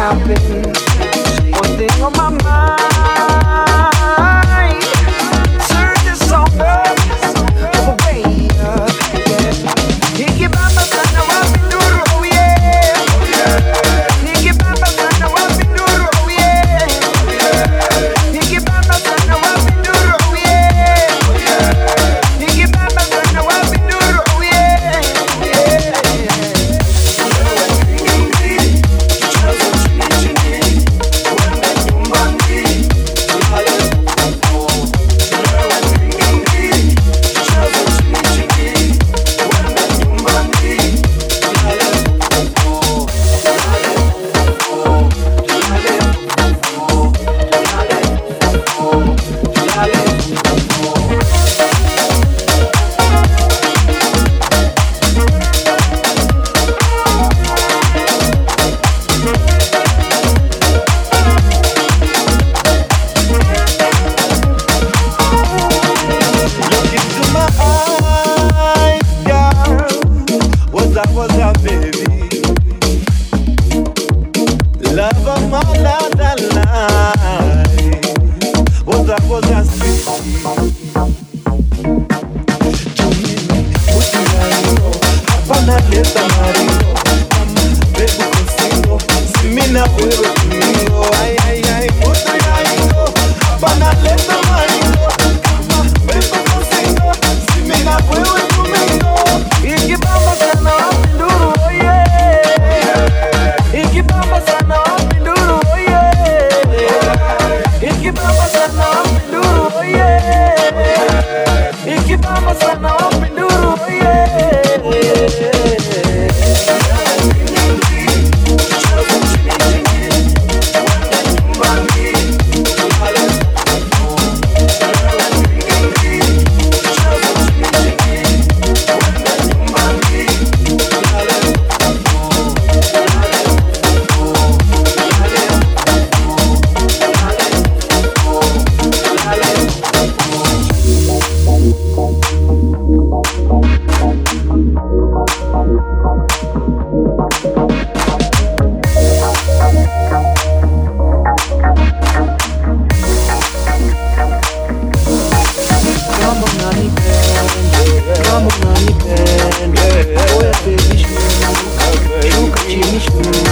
stopping not hit somebody. Come on, honey, ben Come on, honey, ben Boya sevmiş mi? Çok içmiş mi?